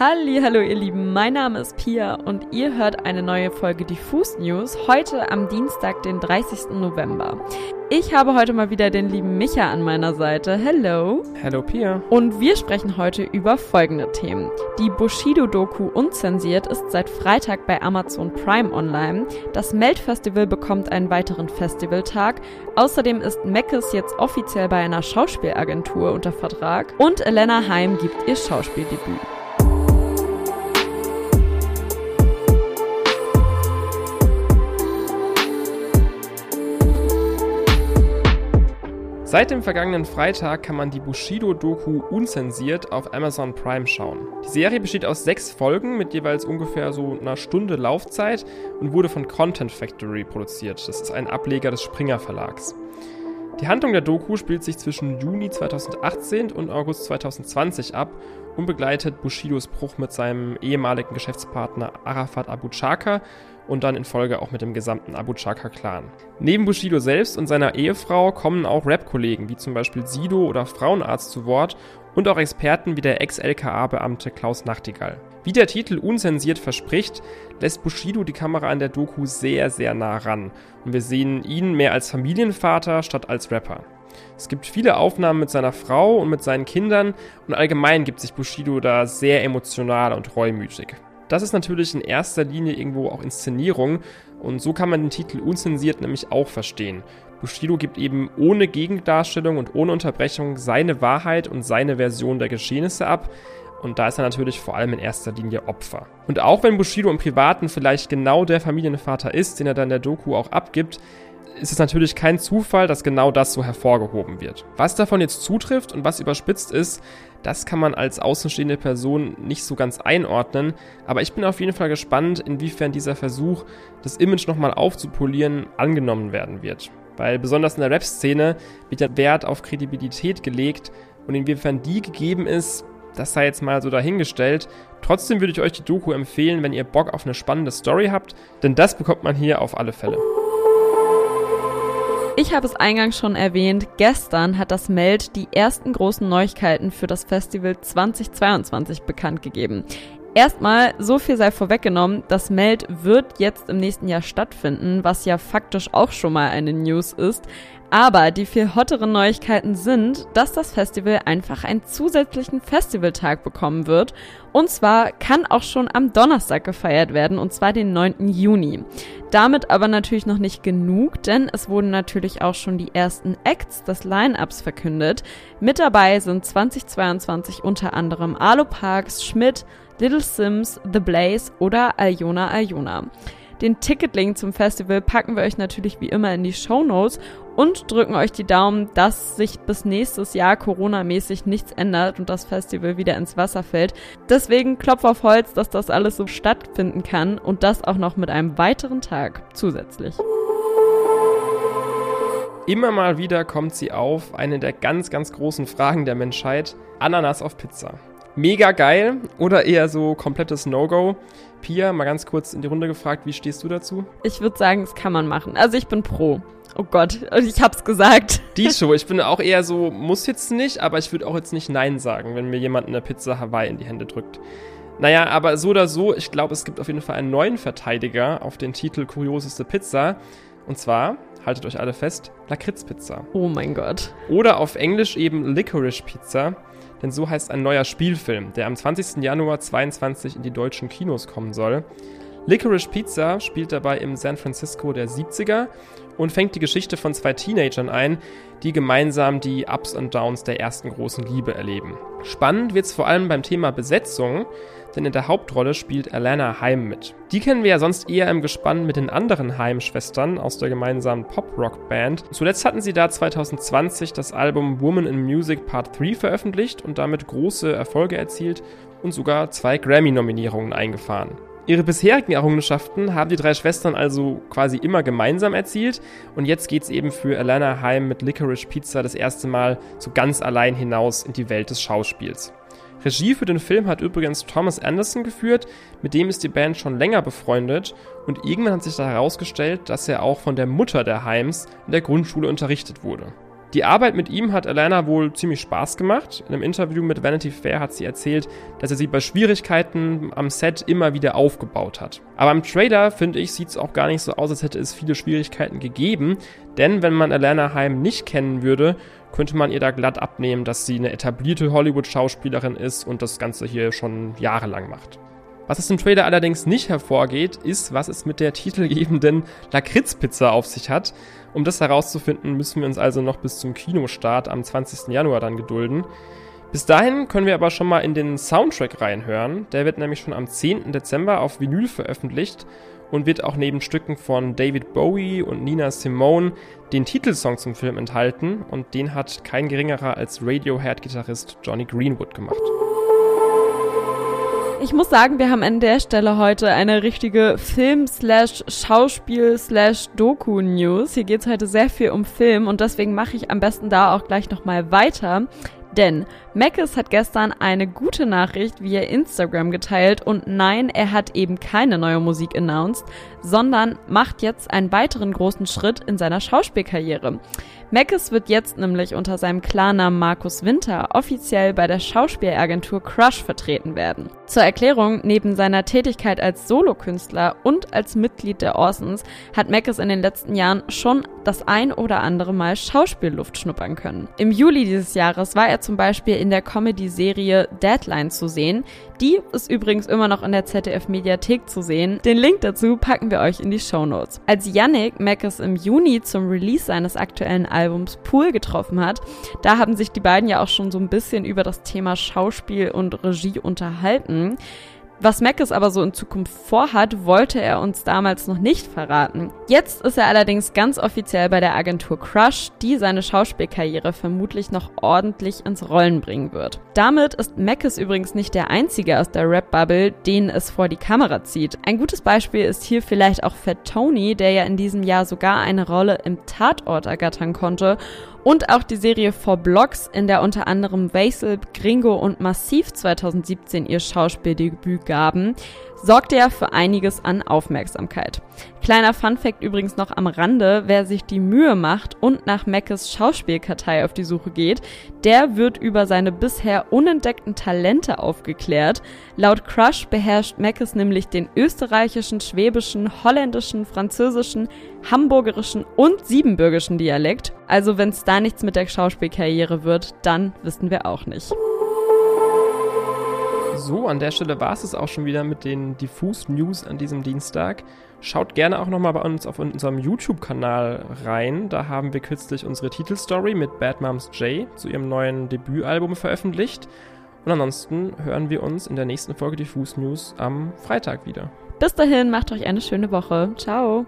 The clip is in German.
Halli, hallo ihr Lieben, mein Name ist Pia und ihr hört eine neue Folge Diffus News heute am Dienstag, den 30. November. Ich habe heute mal wieder den lieben Micha an meiner Seite. Hello. Hello Pia. Und wir sprechen heute über folgende Themen. Die Bushido-Doku Unzensiert ist seit Freitag bei Amazon Prime online. Das Melt-Festival bekommt einen weiteren Festivaltag. Außerdem ist Meckes jetzt offiziell bei einer Schauspielagentur unter Vertrag. Und Elena Heim gibt ihr Schauspieldebüt. Seit dem vergangenen Freitag kann man die Bushido-Doku unzensiert auf Amazon Prime schauen. Die Serie besteht aus sechs Folgen mit jeweils ungefähr so einer Stunde Laufzeit und wurde von Content Factory produziert. Das ist ein Ableger des Springer Verlags. Die Handlung der Doku spielt sich zwischen Juni 2018 und August 2020 ab und begleitet Bushidos Bruch mit seinem ehemaligen Geschäftspartner Arafat Abu Chaka und dann in Folge auch mit dem gesamten Abu Chaka-Clan. Neben Bushido selbst und seiner Ehefrau kommen auch Rap-Kollegen wie zum Beispiel Sido oder Frauenarzt zu Wort und auch Experten wie der Ex-LKA-Beamte Klaus Nachtigall. Wie der Titel unzensiert verspricht, lässt Bushido die Kamera an der Doku sehr, sehr nah ran und wir sehen ihn mehr als Familienvater statt als Rapper. Es gibt viele Aufnahmen mit seiner Frau und mit seinen Kindern und allgemein gibt sich Bushido da sehr emotional und reumütig. Das ist natürlich in erster Linie irgendwo auch Inszenierung und so kann man den Titel unzensiert nämlich auch verstehen. Bushido gibt eben ohne Gegendarstellung und ohne Unterbrechung seine Wahrheit und seine Version der Geschehnisse ab. Und da ist er natürlich vor allem in erster Linie Opfer. Und auch wenn Bushido im Privaten vielleicht genau der Familienvater ist, den er dann der Doku auch abgibt, ist es natürlich kein Zufall, dass genau das so hervorgehoben wird. Was davon jetzt zutrifft und was überspitzt ist, das kann man als außenstehende Person nicht so ganz einordnen, aber ich bin auf jeden Fall gespannt, inwiefern dieser Versuch, das Image nochmal aufzupolieren, angenommen werden wird. Weil besonders in der Rap-Szene wird ja Wert auf Kredibilität gelegt und inwiefern die gegeben ist, das sei jetzt mal so dahingestellt. Trotzdem würde ich euch die Doku empfehlen, wenn ihr Bock auf eine spannende Story habt, denn das bekommt man hier auf alle Fälle. Ich habe es eingangs schon erwähnt, gestern hat das Meld die ersten großen Neuigkeiten für das Festival 2022 bekannt gegeben. Erstmal, so viel sei vorweggenommen, das Meld wird jetzt im nächsten Jahr stattfinden, was ja faktisch auch schon mal eine News ist. Aber die viel hotteren Neuigkeiten sind, dass das Festival einfach einen zusätzlichen Festivaltag bekommen wird. Und zwar kann auch schon am Donnerstag gefeiert werden, und zwar den 9. Juni. Damit aber natürlich noch nicht genug, denn es wurden natürlich auch schon die ersten Acts des Line-Ups verkündet. Mit dabei sind 2022 unter anderem Alo Parks, Schmidt, Little Sims, The Blaze oder Aljona Aljona. Den Ticketlink zum Festival packen wir euch natürlich wie immer in die Show Notes und drücken euch die Daumen, dass sich bis nächstes Jahr Corona-mäßig nichts ändert und das Festival wieder ins Wasser fällt. Deswegen klopf auf Holz, dass das alles so stattfinden kann und das auch noch mit einem weiteren Tag zusätzlich. Immer mal wieder kommt sie auf, eine der ganz, ganz großen Fragen der Menschheit, Ananas auf Pizza mega geil oder eher so komplettes No-Go? Pia, mal ganz kurz in die Runde gefragt, wie stehst du dazu? Ich würde sagen, das kann man machen. Also ich bin pro. Oh Gott, ich hab's gesagt. Die Show, ich bin auch eher so, muss jetzt nicht, aber ich würde auch jetzt nicht Nein sagen, wenn mir jemand eine Pizza Hawaii in die Hände drückt. Naja, aber so oder so, ich glaube, es gibt auf jeden Fall einen neuen Verteidiger auf den Titel Kurioseste Pizza. Und zwar, haltet euch alle fest, Lakritzpizza. Oh mein Gott. Oder auf Englisch eben Licorice Pizza denn so heißt ein neuer Spielfilm, der am 20. Januar 2022 in die deutschen Kinos kommen soll. Licorice Pizza spielt dabei im San Francisco der 70er und fängt die Geschichte von zwei Teenagern ein, die gemeinsam die Ups und Downs der ersten großen Liebe erleben. Spannend wird es vor allem beim Thema Besetzung, denn in der Hauptrolle spielt Alana Heim mit. Die kennen wir ja sonst eher im Gespann mit den anderen Heim-Schwestern aus der gemeinsamen Pop-Rock-Band. Zuletzt hatten sie da 2020 das Album Woman in Music Part 3 veröffentlicht und damit große Erfolge erzielt und sogar zwei Grammy-Nominierungen eingefahren. Ihre bisherigen Errungenschaften haben die drei Schwestern also quasi immer gemeinsam erzielt und jetzt geht's eben für Alana Heim mit Licorice Pizza das erste Mal so ganz allein hinaus in die Welt des Schauspiels. Regie für den Film hat übrigens Thomas Anderson geführt, mit dem ist die Band schon länger befreundet und irgendwann hat sich da herausgestellt, dass er auch von der Mutter der Heims in der Grundschule unterrichtet wurde. Die Arbeit mit ihm hat Alana wohl ziemlich Spaß gemacht. In einem Interview mit Vanity Fair hat sie erzählt, dass er sie bei Schwierigkeiten am Set immer wieder aufgebaut hat. Aber im Trailer, finde ich, sieht es auch gar nicht so aus, als hätte es viele Schwierigkeiten gegeben. Denn wenn man Alana Heim nicht kennen würde, könnte man ihr da glatt abnehmen, dass sie eine etablierte Hollywood-Schauspielerin ist und das Ganze hier schon jahrelang macht. Was es im Trailer allerdings nicht hervorgeht, ist, was es mit der titelgebenden Lakritzpizza auf sich hat. Um das herauszufinden, müssen wir uns also noch bis zum Kinostart am 20. Januar dann gedulden. Bis dahin können wir aber schon mal in den Soundtrack reinhören. Der wird nämlich schon am 10. Dezember auf Vinyl veröffentlicht und wird auch neben Stücken von David Bowie und Nina Simone den Titelsong zum Film enthalten und den hat kein geringerer als Radiohead-Gitarrist Johnny Greenwood gemacht. Ich muss sagen, wir haben an der Stelle heute eine richtige Film-Schauspiel-Doku-News. Hier geht es heute sehr viel um Film und deswegen mache ich am besten da auch gleich nochmal weiter. Denn Mackes hat gestern eine gute Nachricht via Instagram geteilt und nein, er hat eben keine neue Musik announced, sondern macht jetzt einen weiteren großen Schritt in seiner Schauspielkarriere. Mackes wird jetzt nämlich unter seinem Klarnamen Markus Winter offiziell bei der Schauspielagentur Crush vertreten werden. Zur Erklärung, neben seiner Tätigkeit als Solokünstler und als Mitglied der Orsons hat Mackes in den letzten Jahren schon das ein oder andere Mal Schauspielluft schnuppern können. Im Juli dieses Jahres war er zum Beispiel in der Comedy-Serie Deadline zu sehen. Die ist übrigens immer noch in der ZDF-Mediathek zu sehen. Den Link dazu packen wir euch in die Show Notes. Als Yannick Mackes im Juni zum Release seines aktuellen Albums Albums Pool getroffen hat. Da haben sich die beiden ja auch schon so ein bisschen über das Thema Schauspiel und Regie unterhalten. Was Mackes aber so in Zukunft vorhat, wollte er uns damals noch nicht verraten. Jetzt ist er allerdings ganz offiziell bei der Agentur Crush, die seine Schauspielkarriere vermutlich noch ordentlich ins Rollen bringen wird. Damit ist Mackes übrigens nicht der einzige aus der Rap-Bubble, den es vor die Kamera zieht. Ein gutes Beispiel ist hier vielleicht auch Fat Tony, der ja in diesem Jahr sogar eine Rolle im Tatort ergattern konnte und auch die Serie Four Blocks, in der unter anderem Vasil, Gringo und Massiv 2017 ihr Schauspieldebüt gaben, sorgte ja für einiges an Aufmerksamkeit. Kleiner Funfact übrigens noch am Rande, wer sich die Mühe macht und nach Meckes Schauspielkartei auf die Suche geht, der wird über seine bisher unentdeckten Talente aufgeklärt. Laut Crush beherrscht Meckes nämlich den österreichischen, schwäbischen, holländischen, französischen, hamburgerischen und siebenbürgischen Dialekt. Also wenn es da nichts mit der Schauspielkarriere wird, dann wissen wir auch nicht. So, an der Stelle war es es auch schon wieder mit den Diffus News an diesem Dienstag. Schaut gerne auch nochmal bei uns auf unserem YouTube-Kanal rein. Da haben wir kürzlich unsere Titelstory mit Bad Moms J zu ihrem neuen Debütalbum veröffentlicht. Und ansonsten hören wir uns in der nächsten Folge Diffus News am Freitag wieder. Bis dahin, macht euch eine schöne Woche. Ciao.